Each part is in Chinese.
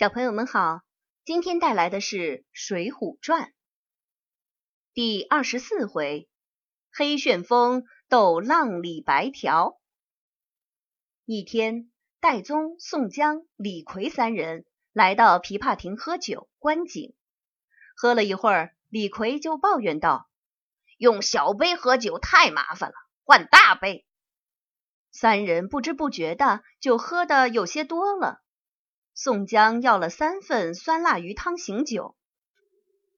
小朋友们好，今天带来的是《水浒传》第二十四回：黑旋风斗浪里白条。一天，戴宗、宋江、李逵三人来到琵琶亭喝酒观景。喝了一会儿，李逵就抱怨道：“用小杯喝酒太麻烦了，换大杯。”三人不知不觉的就喝的有些多了。宋江要了三份酸辣鱼汤醒酒。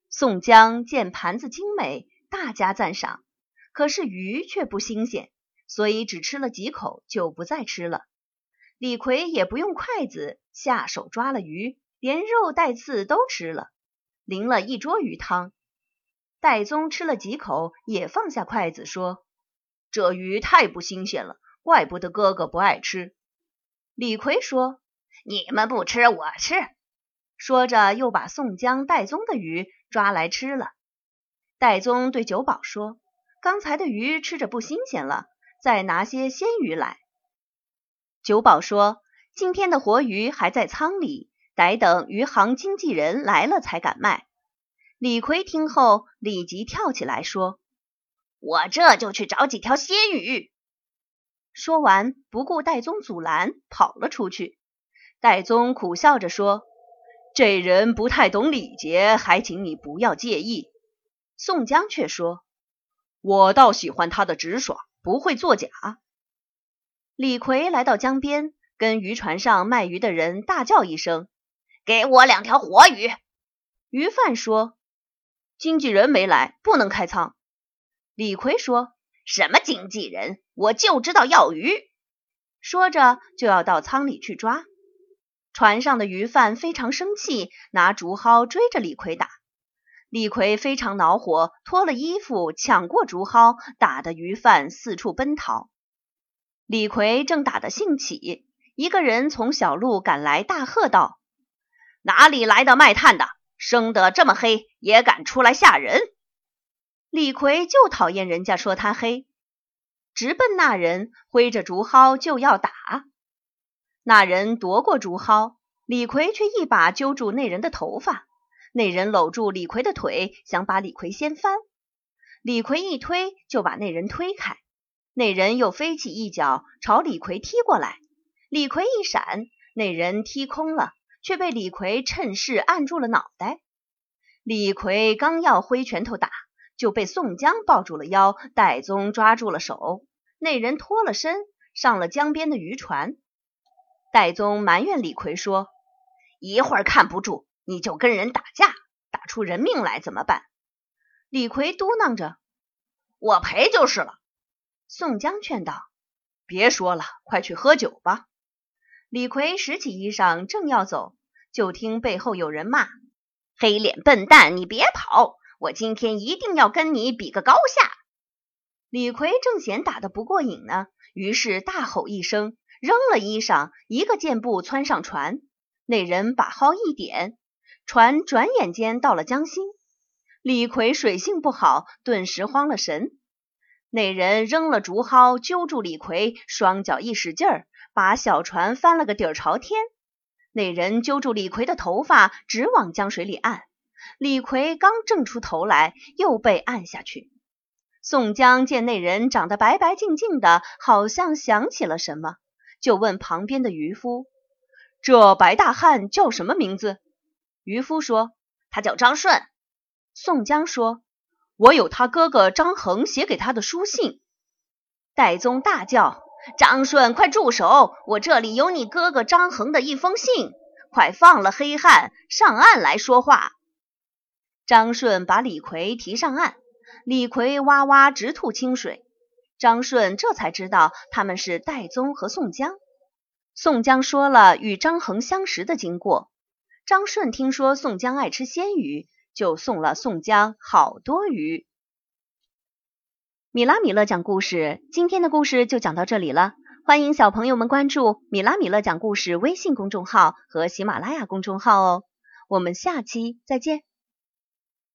宋江见盘子精美，大加赞赏，可是鱼却不新鲜，所以只吃了几口就不再吃了。李逵也不用筷子，下手抓了鱼，连肉带刺都吃了，淋了一桌鱼汤。戴宗吃了几口，也放下筷子，说：“这鱼太不新鲜了，怪不得哥哥不爱吃。”李逵说。你们不吃，我吃。说着，又把宋江、戴宗的鱼抓来吃了。戴宗对酒保说：“刚才的鱼吃着不新鲜了，再拿些鲜鱼来。”酒保说：“今天的活鱼还在仓里，得等余杭经纪人来了才敢卖。”李逵听后立即跳起来说：“我这就去找几条鲜鱼。”说完，不顾戴宗阻拦，跑了出去。戴宗苦笑着说：“这人不太懂礼节，还请你不要介意。”宋江却说：“我倒喜欢他的直爽，不会作假。”李逵来到江边，跟渔船上卖鱼的人大叫一声：“给我两条活鱼！”鱼贩说：“经纪人没来，不能开仓。”李逵说：“什么经纪人？我就知道要鱼！”说着就要到仓里去抓。船上的鱼贩非常生气，拿竹蒿追着李逵打。李逵非常恼火，脱了衣服抢过竹蒿，打得鱼贩四处奔逃。李逵正打得兴起，一个人从小路赶来，大喝道：“哪里来的卖炭的？生得这么黑，也敢出来吓人！”李逵就讨厌人家说他黑，直奔那人，挥着竹蒿就要打。那人夺过竹蒿，李逵却一把揪住那人的头发。那人搂住李逵的腿，想把李逵掀翻。李逵一推，就把那人推开。那人又飞起一脚，朝李逵踢过来。李逵一闪，那人踢空了，却被李逵趁势按住了脑袋。李逵刚要挥拳头打，就被宋江抱住了腰，戴宗抓住了手。那人脱了身，上了江边的渔船。戴宗埋怨李逵说：“一会儿看不住，你就跟人打架，打出人命来怎么办？”李逵嘟囔着：“我赔就是了。”宋江劝道：“别说了，快去喝酒吧。”李逵拾起衣裳正要走，就听背后有人骂：“黑脸笨蛋，你别跑！我今天一定要跟你比个高下！”李逵正嫌打得不过瘾呢，于是大吼一声。扔了衣裳，一个箭步窜上船。那人把蒿一点，船转眼间到了江心。李逵水性不好，顿时慌了神。那人扔了竹蒿，揪住李逵，双脚一使劲儿，把小船翻了个底儿朝天。那人揪住李逵的头发，直往江水里按。李逵刚挣出头来，又被按下去。宋江见那人长得白白净净的，好像想起了什么。就问旁边的渔夫：“这白大汉叫什么名字？”渔夫说：“他叫张顺。”宋江说：“我有他哥哥张衡写给他的书信。”戴宗大叫：“张顺，快住手！我这里有你哥哥张衡的一封信，快放了黑汉，上岸来说话。”张顺把李逵提上岸，李逵哇哇直吐清水。张顺这才知道他们是戴宗和宋江。宋江说了与张衡相识的经过。张顺听说宋江爱吃鲜鱼，就送了宋江好多鱼。米拉米勒讲故事，今天的故事就讲到这里了。欢迎小朋友们关注米拉米勒讲故事微信公众号和喜马拉雅公众号哦。我们下期再见。